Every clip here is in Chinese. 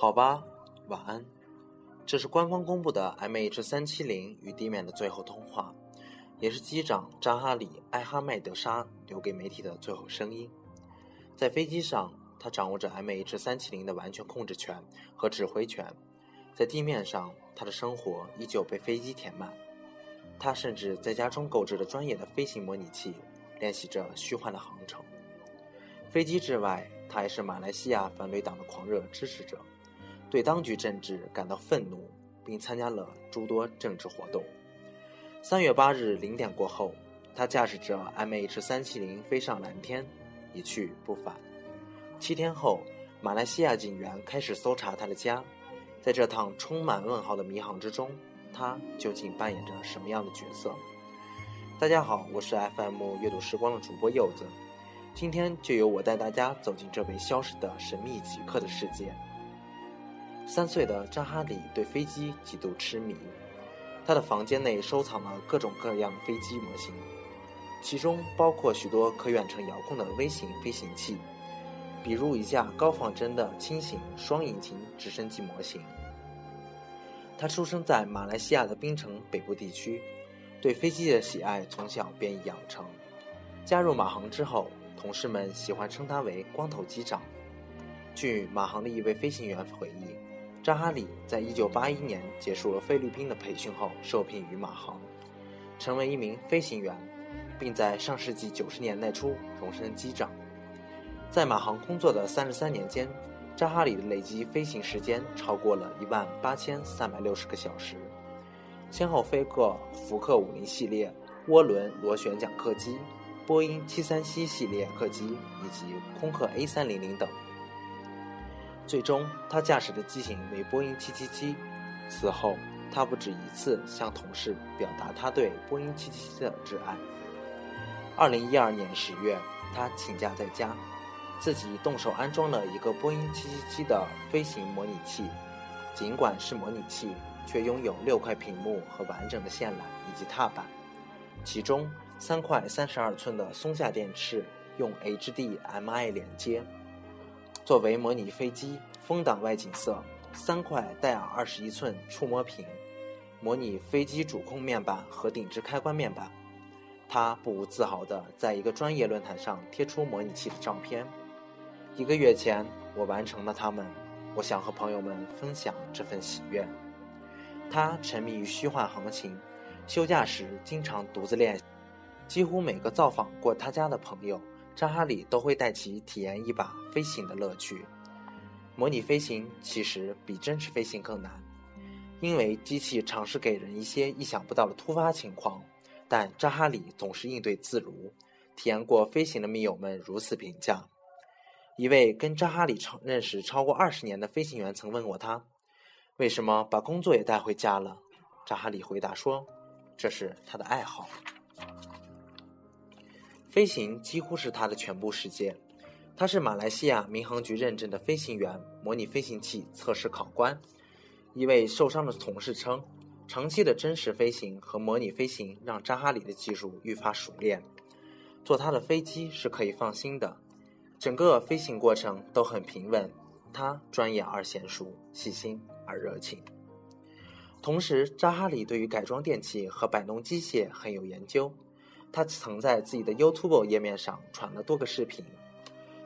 好吧，晚安。这是官方公布的 MH370 与地面的最后通话，也是机长扎哈里·艾哈迈德沙留给媒体的最后声音。在飞机上，他掌握着 MH370 的完全控制权和指挥权；在地面上，他的生活依旧被飞机填满。他甚至在家中购置了专业的飞行模拟器，练习着虚幻的航程。飞机之外，他还是马来西亚反对党的狂热支持者。对当局政治感到愤怒，并参加了诸多政治活动。三月八日零点过后，他驾驶着 MH 三七零飞上蓝天，一去不返。七天后，马来西亚警员开始搜查他的家。在这趟充满问号的迷航之中，他究竟扮演着什么样的角色？大家好，我是 FM 阅读时光的主播柚子，今天就由我带大家走进这位消失的神秘极客的世界。三岁的扎哈里对飞机极度痴迷，他的房间内收藏了各种各样飞机模型，其中包括许多可远程遥控的微型飞行器，比如一架高仿真的轻型双引擎直升机模型。他出生在马来西亚的槟城北部地区，对飞机的喜爱从小便已养成。加入马航之后，同事们喜欢称他为“光头机长”。据马航的一位飞行员回忆。扎哈里在一九八一年结束了菲律宾的培训后，受聘于马航，成为一名飞行员，并在上世纪九十年代初荣升机长。在马航工作的三十三年间，扎哈里的累计飞行时间超过了一万八千三百六十个小时，先后飞过福克五零系列涡轮螺旋桨客机、波音七三七系列客机以及空客 A 三零零等。最终，他驾驶的机型为波音777。此后，他不止一次向同事表达他对波音777的挚爱。2012年10月，他请假在家，自己动手安装了一个波音777的飞行模拟器。尽管是模拟器，却拥有六块屏幕和完整的线缆以及踏板，其中三块32寸的松下电池用 HDMI 连接。作为模拟飞机风挡外景色，三块戴尔二十一寸触摸屏，模拟飞机主控面板和顶置开关面板。他不无自豪地在一个专业论坛上贴出模拟器的照片。一个月前，我完成了它们，我想和朋友们分享这份喜悦。他沉迷于虚幻航行，休假时经常独自练，几乎每个造访过他家的朋友。扎哈里都会带其体验一把飞行的乐趣。模拟飞行其实比真实飞行更难，因为机器尝试给人一些意想不到的突发情况，但扎哈里总是应对自如。体验过飞行的密友们如此评价。一位跟扎哈里超认识超过二十年的飞行员曾问过他：“为什么把工作也带回家了？”扎哈里回答说：“这是他的爱好。”飞行几乎是他的全部世界。他是马来西亚民航局认证的飞行员、模拟飞行器测试考官。一位受伤的同事称，长期的真实飞行和模拟飞行让扎哈里的技术愈发熟练。坐他的飞机是可以放心的，整个飞行过程都很平稳。他专业而娴熟，细心而热情。同时，扎哈里对于改装电器和摆弄机械很有研究。他曾在自己的 YouTube 页面上传了多个视频，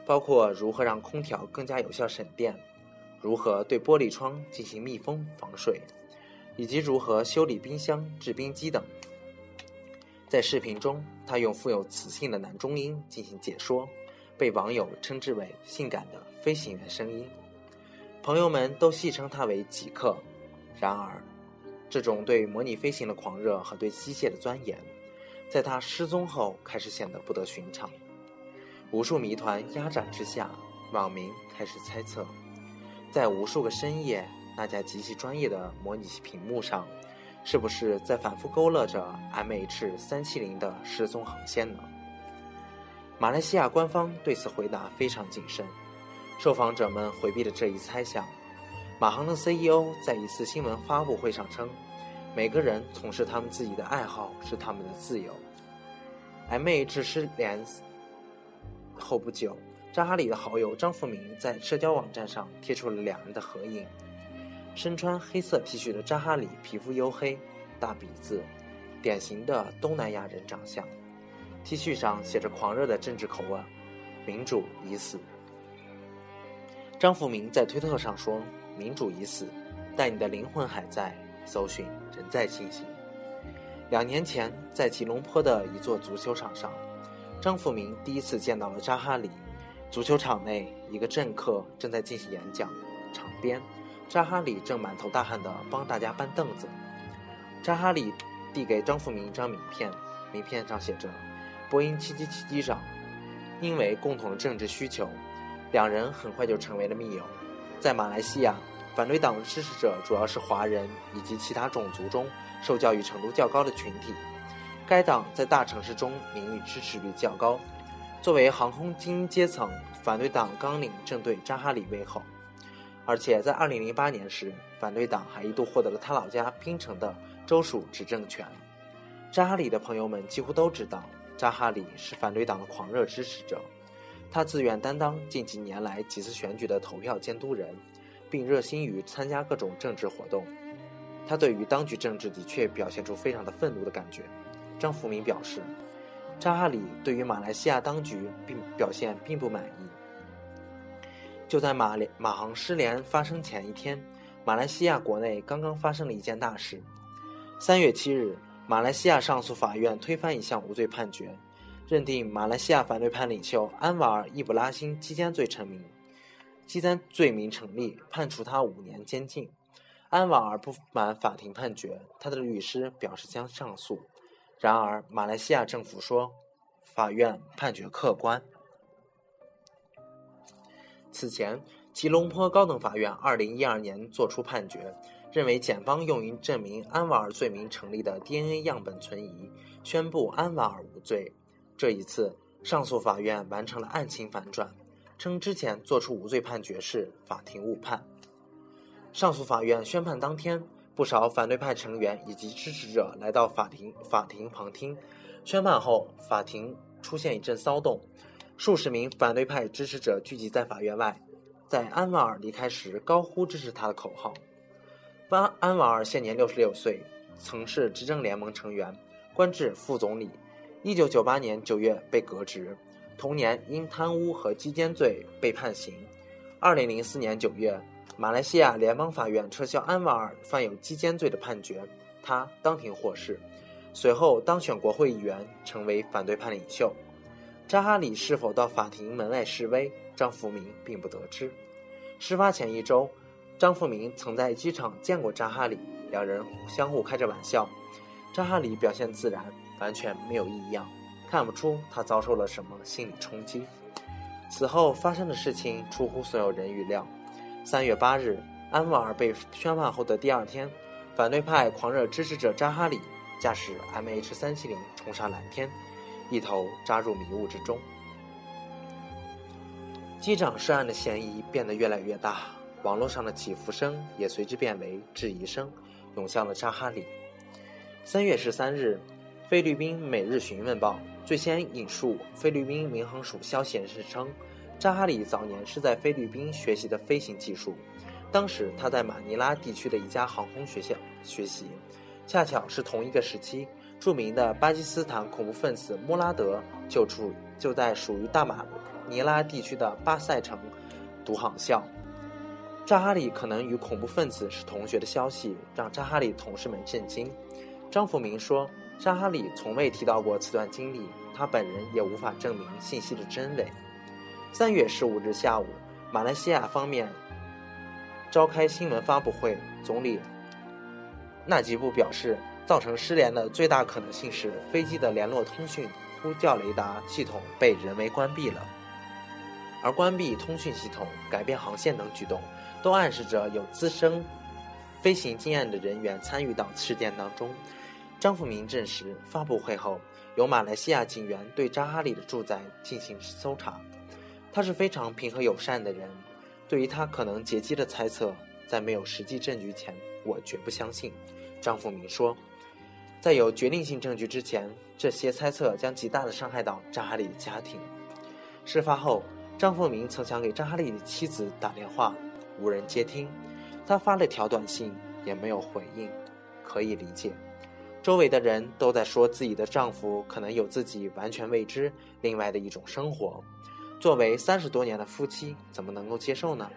包括如何让空调更加有效省电，如何对玻璃窗进行密封防水，以及如何修理冰箱、制冰机等。在视频中，他用富有磁性的男中音进行解说，被网友称之为“性感的飞行员声音”。朋友们都戏称他为“极客”。然而，这种对模拟飞行的狂热和对机械的钻研。在他失踪后，开始显得不得寻常。无数谜团压榨之下，网民开始猜测，在无数个深夜，那架极其专业的模拟器屏幕上，是不是在反复勾勒着 MH 三七零的失踪航线呢？马来西亚官方对此回答非常谨慎，受访者们回避了这一猜想。马航的 CEO 在一次新闻发布会上称。每个人从事他们自己的爱好是他们的自由。M.H. 失联后不久，扎哈里的好友张富明在社交网站上贴出了两人的合影。身穿黑色 T 恤的扎哈里皮肤黝黑，大鼻子，典型的东南亚人长相。T 恤上写着狂热的政治口吻：“民主已死。”张富明在推特上说：“民主已死，但你的灵魂还在，搜寻仍在进行。”两年前，在吉隆坡的一座足球场上，张富明第一次见到了扎哈里。足球场内，一个政客正在进行演讲，场边。扎哈里正满头大汗地帮大家搬凳子。扎哈里递给张富明一张名片，名片上写着“波音777机长”。因为共同的政治需求，两人很快就成为了密友。在马来西亚，反对党的支持者主要是华人以及其他种族中受教育程度较高的群体。该党在大城市中民意支持率较高。作为航空精英阶层，反对党纲领正对扎哈里胃口。而且在2008年时，反对党还一度获得了他老家槟城的州属执政权。扎哈里的朋友们几乎都知道，扎哈里是反对党的狂热支持者。他自愿担当近几年来几次选举的投票监督人，并热心于参加各种政治活动。他对于当局政治的确表现出非常的愤怒的感觉。张福明表示，扎哈里对于马来西亚当局并表现并不满意。就在马马航失联发生前一天，马来西亚国内刚刚发生了一件大事。三月七日，马来西亚上诉法院推翻一项无罪判决，认定马来西亚反对派领袖安瓦尔·易卜拉欣期间罪成名，击奸罪名成立，判处他五年监禁。安瓦尔不满法庭判决，他的律师表示将上诉。然而，马来西亚政府说，法院判决客观。此前，吉隆坡高等法院二零一二年作出判决，认为检方用于证明安瓦尔罪名成立的 DNA 样本存疑，宣布安瓦尔无罪。这一次，上诉法院完成了案情反转，称之前作出无罪判决是法庭误判。上诉法院宣判当天，不少反对派成员以及支持者来到法庭法庭旁听。宣判后，法庭出现一阵骚动。数十名反对派支持者聚集在法院外，在安瓦尔离开时高呼支持他的口号。安安瓦尔现年六十六岁，曾是执政联盟成员，官至副总理。一九九八年九月被革职，同年因贪污和击奸罪被判刑。二零零四年九月，马来西亚联邦法院撤销安瓦尔犯有击奸罪的判决，他当庭获释，随后当选国会议员，成为反对派领袖。扎哈里是否到法庭门外示威？张福明并不得知。事发前一周，张福明曾在机场见过扎哈里，两人相互开着玩笑。扎哈里表现自然，完全没有异样，看不出他遭受了什么心理冲击。此后发生的事情出乎所有人预料。三月八日，安瓦尔被宣判后的第二天，反对派狂热支持者扎哈里驾驶 MH370 冲上蓝天。一头扎入迷雾之中，机长涉案的嫌疑变得越来越大，网络上的起伏声也随之变为质疑声，涌向了扎哈里。三月十三日，菲律宾《每日询问报》最先引述菲律宾民航署消息人士称，扎哈里早年是在菲律宾学习的飞行技术，当时他在马尼拉地区的一家航空学校学习，恰巧是同一个时期。著名的巴基斯坦恐怖分子穆拉德就处就在属于大马尼拉地区的巴塞城读航校。扎哈里可能与恐怖分子是同学的消息让扎哈里同事们震惊。张福明说，沙哈里从未提到过此段经历，他本人也无法证明信息的真伪。三月十五日下午，马来西亚方面召开新闻发布会，总理纳吉布表示。造成失联的最大可能性是飞机的联络通讯呼叫雷达系统被人为关闭了，而关闭通讯系统、改变航线等举动，都暗示着有资深飞行经验的人员参与到事件当中。张富明证实，发布会后有马来西亚警员对扎哈里的住宅进行搜查，他是非常平和友善的人。对于他可能劫机的猜测，在没有实际证据前，我绝不相信。张富明说。在有决定性证据之前，这些猜测将极大的伤害到扎哈里的家庭。事发后，张凤明曾想给扎哈里的妻子打电话，无人接听。他发了条短信，也没有回应，可以理解。周围的人都在说自己的丈夫可能有自己完全未知、另外的一种生活。作为三十多年的夫妻，怎么能够接受呢？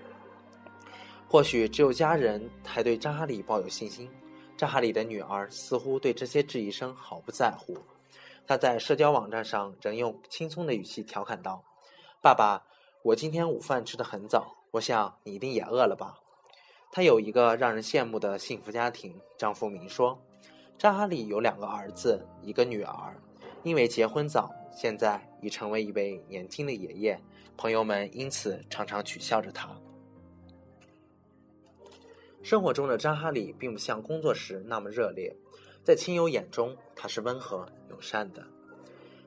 或许只有家人才对张哈里抱有信心。张哈里的女儿似乎对这些质疑声毫不在乎。她在社交网站上仍用轻松的语气调侃道：“爸爸，我今天午饭吃得很早，我想你一定也饿了吧？”她有一个让人羡慕的幸福家庭。张富明说：“张哈里有两个儿子，一个女儿。因为结婚早，现在已成为一位年轻的爷爷，朋友们因此常常取笑着他。”生活中的张哈里并不像工作时那么热烈，在亲友眼中他是温和友善的。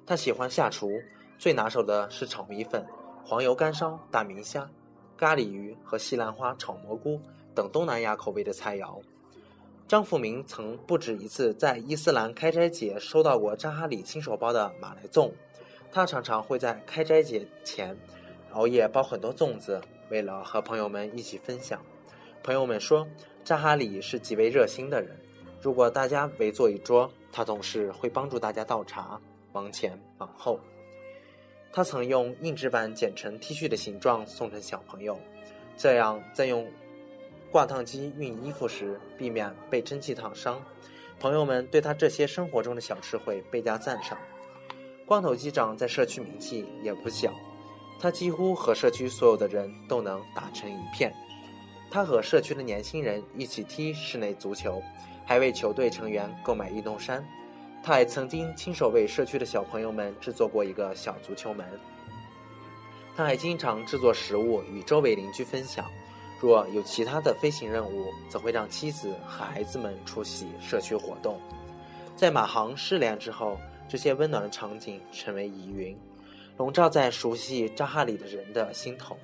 他喜欢下厨，最拿手的是炒米粉、黄油干烧大明虾、咖喱鱼和西兰花炒蘑菇等东南亚口味的菜肴。张富明曾不止一次在伊斯兰开斋节收到过扎哈里亲手包的马来粽，他常常会在开斋节前熬夜包很多粽子，为了和朋友们一起分享。朋友们说，扎哈里是极为热心的人。如果大家围坐一桌，他总是会帮助大家倒茶，忙前忙后。他曾用硬纸板剪成 T 恤的形状送给小朋友，这样再用挂烫机熨衣服时避免被蒸汽烫伤。朋友们对他这些生活中的小智慧倍加赞赏。光头机长在社区名气也不小，他几乎和社区所有的人都能打成一片。他和社区的年轻人一起踢室内足球，还为球队成员购买运动衫。他还曾经亲手为社区的小朋友们制作过一个小足球门。他还经常制作食物与周围邻居分享。若有其他的飞行任务，则会让妻子和孩子们出席社区活动。在马航失联之后，这些温暖的场景成为疑云，笼罩在熟悉扎哈里的人的心头。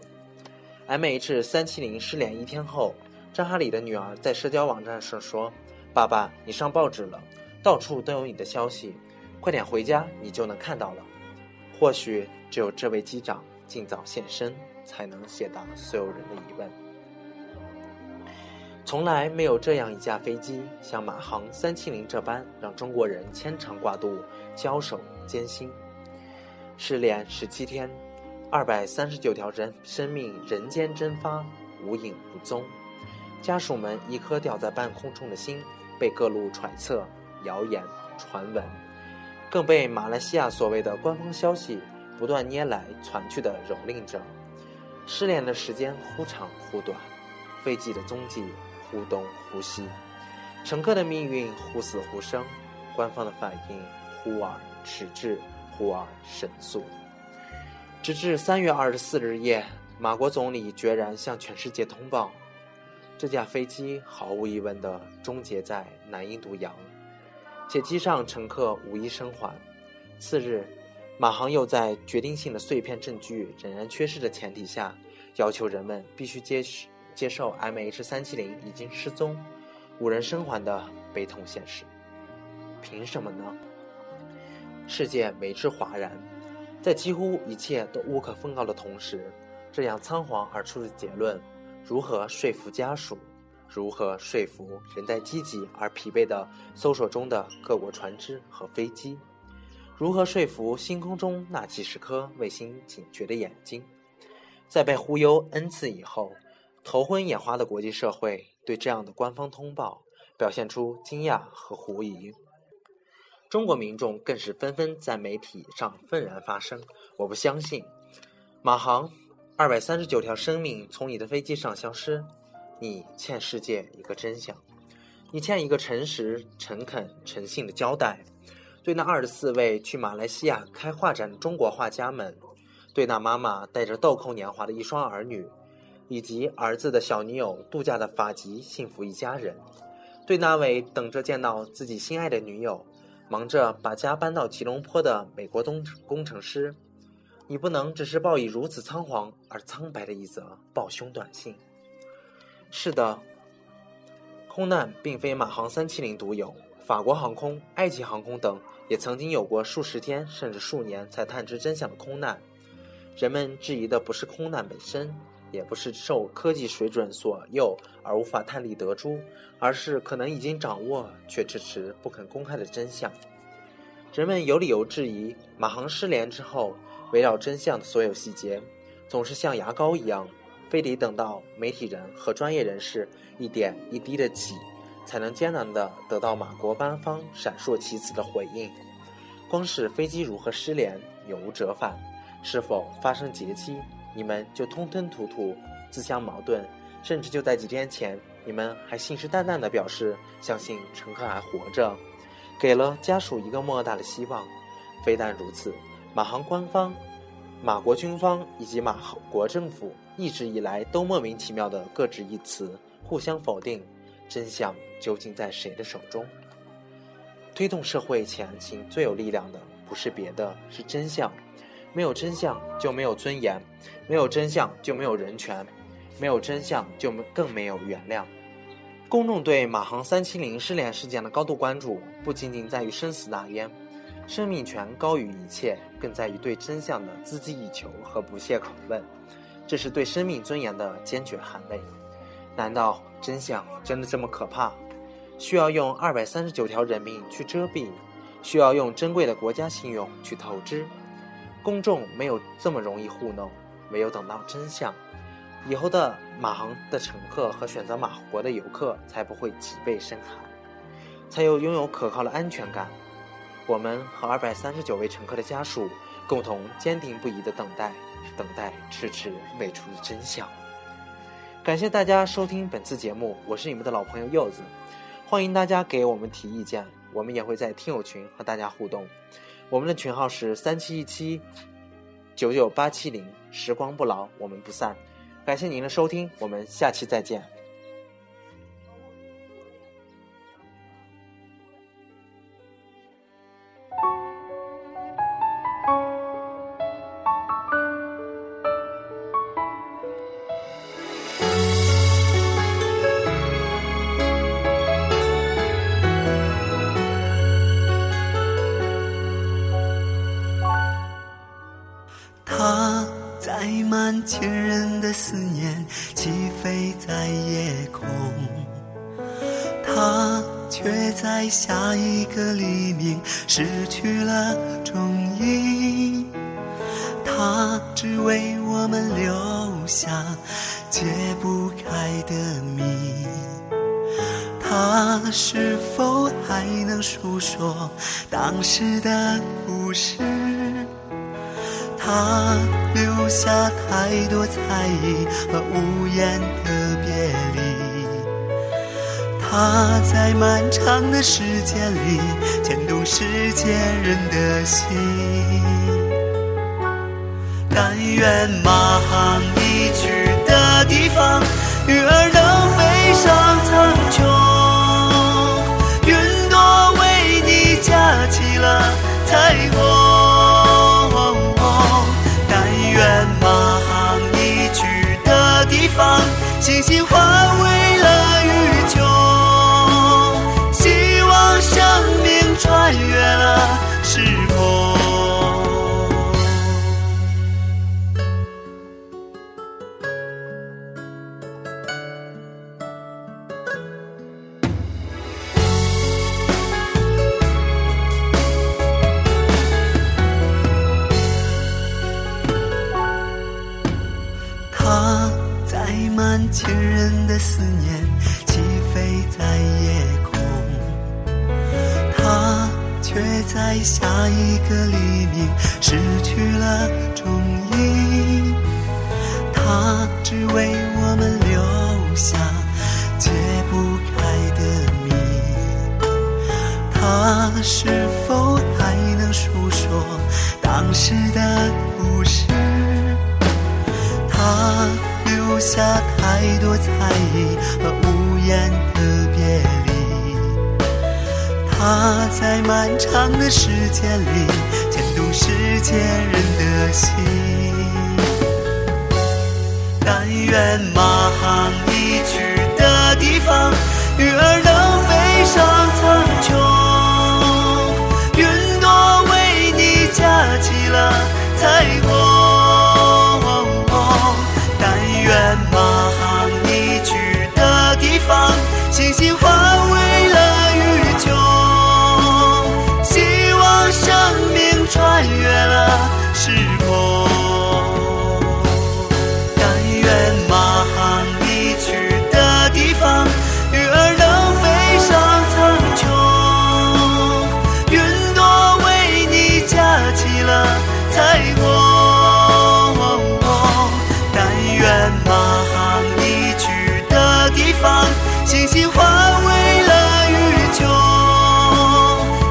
M H 三七零失联一天后，扎哈里的女儿在社交网站上说：“爸爸，你上报纸了，到处都有你的消息，快点回家，你就能看到了。”或许只有这位机长尽早现身，才能解答所有人的疑问。从来没有这样一架飞机像马航三七零这般，让中国人牵肠挂肚、交手艰辛。失联十七天。二百三十九条人生命人间蒸发，无影无踪。家属们一颗吊在半空中的心，被各路揣测、谣言、传闻，更被马来西亚所谓的官方消息不断捏来传去的蹂躏着。失联的时间忽长忽短，飞机的踪迹忽东忽西，乘客的命运忽死忽生，官方的反应忽而迟滞，忽而神速。直至三月二十四日夜，马国总理决然向全世界通报，这架飞机毫无疑问地终结在南印度洋，且机上乘客无一生还。次日，马航又在决定性的碎片证据仍然缺失的前提下，要求人们必须接接受 M H 三七零已经失踪、无人生还的悲痛现实。凭什么呢？世界为之哗然。在几乎一切都无可奉告的同时，这样仓皇而出的结论，如何说服家属？如何说服仍在积极而疲惫的搜索中的各国船只和飞机？如何说服星空中那几十颗卫星警觉的眼睛？在被忽悠 n 次以后，头昏眼花的国际社会对这样的官方通报表现出惊讶和狐疑。中国民众更是纷纷在媒体上愤然发声：“我不相信，马航二百三十九条生命从你的飞机上消失，你欠世界一个真相，你欠一个诚实、诚恳、诚信的交代。对那二十四位去马来西亚开画展的中国画家们，对那妈妈带着豆蔻年华的一双儿女，以及儿子的小女友度假的法籍幸福一家人，对那位等着见到自己心爱的女友。”忙着把家搬到吉隆坡的美国东工程师，你不能只是报以如此仓皇而苍白的一则报凶短信。是的，空难并非马航三七零独有，法国航空、埃及航空等也曾经有过数十天甚至数年才探知真相的空难。人们质疑的不是空难本身，也不是受科技水准所诱而无法探力得出，而是可能已经掌握却迟迟不肯公开的真相。人们有理由质疑马航失联之后，围绕真相的所有细节，总是像牙膏一样，非得等到媒体人和专业人士一点一滴的挤，才能艰难地得到马国官方闪烁其词的回应。光是飞机如何失联，有无折返，是否发生劫机，你们就吞吞吐吐，自相矛盾，甚至就在几天前，你们还信誓旦旦地表示相信乘客还活着。给了家属一个莫大的希望。非但如此，马航官方、马国军方以及马国政府一直以来都莫名其妙的各执一词，互相否定。真相究竟在谁的手中？推动社会前行最有力量的不是别的，是真相。没有真相就没有尊严，没有真相就没有人权，没有真相就更没有原谅。公众对马航三七零失联事件的高度关注，不仅仅在于生死大焉，生命权高于一切，更在于对真相的孜孜以求和不懈拷问。这是对生命尊严的坚决捍卫。难道真相真的这么可怕？需要用二百三十九条人命去遮蔽？需要用珍贵的国家信用去投资？公众没有这么容易糊弄，没有等到真相。以后的马航的乘客和选择马国的游客才不会脊背生寒，才有拥有可靠的安全感。我们和二百三十九位乘客的家属共同坚定不移地等待，等待迟迟未出的真相。感谢大家收听本次节目，我是你们的老朋友柚子，欢迎大家给我们提意见，我们也会在听友群和大家互动。我们的群号是三七一七九九八七零，时光不老，我们不散。感谢您的收听，我们下期再见。他是否还能诉说当时的故事？他留下太多猜疑和无言的别离，他在漫长的时间里牵动世界人的心。但愿马航离去的地方，鱼儿能飞上苍穹，起了彩虹，但愿马航离去的地方，星星化为了宇宙，希望生命穿越了时空。明失去了踪影。他只为我们留下解不开的谜，他是否还能诉说当时的故事？他。留下太多猜疑和无言的别离，他在漫长的时间里牵动世间人的心。但愿马航离去的地方，鱼儿能心换为了宇宙，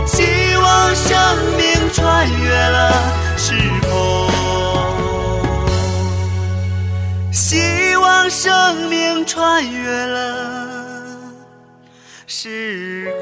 希望生命穿越了时空，希望生命穿越了时。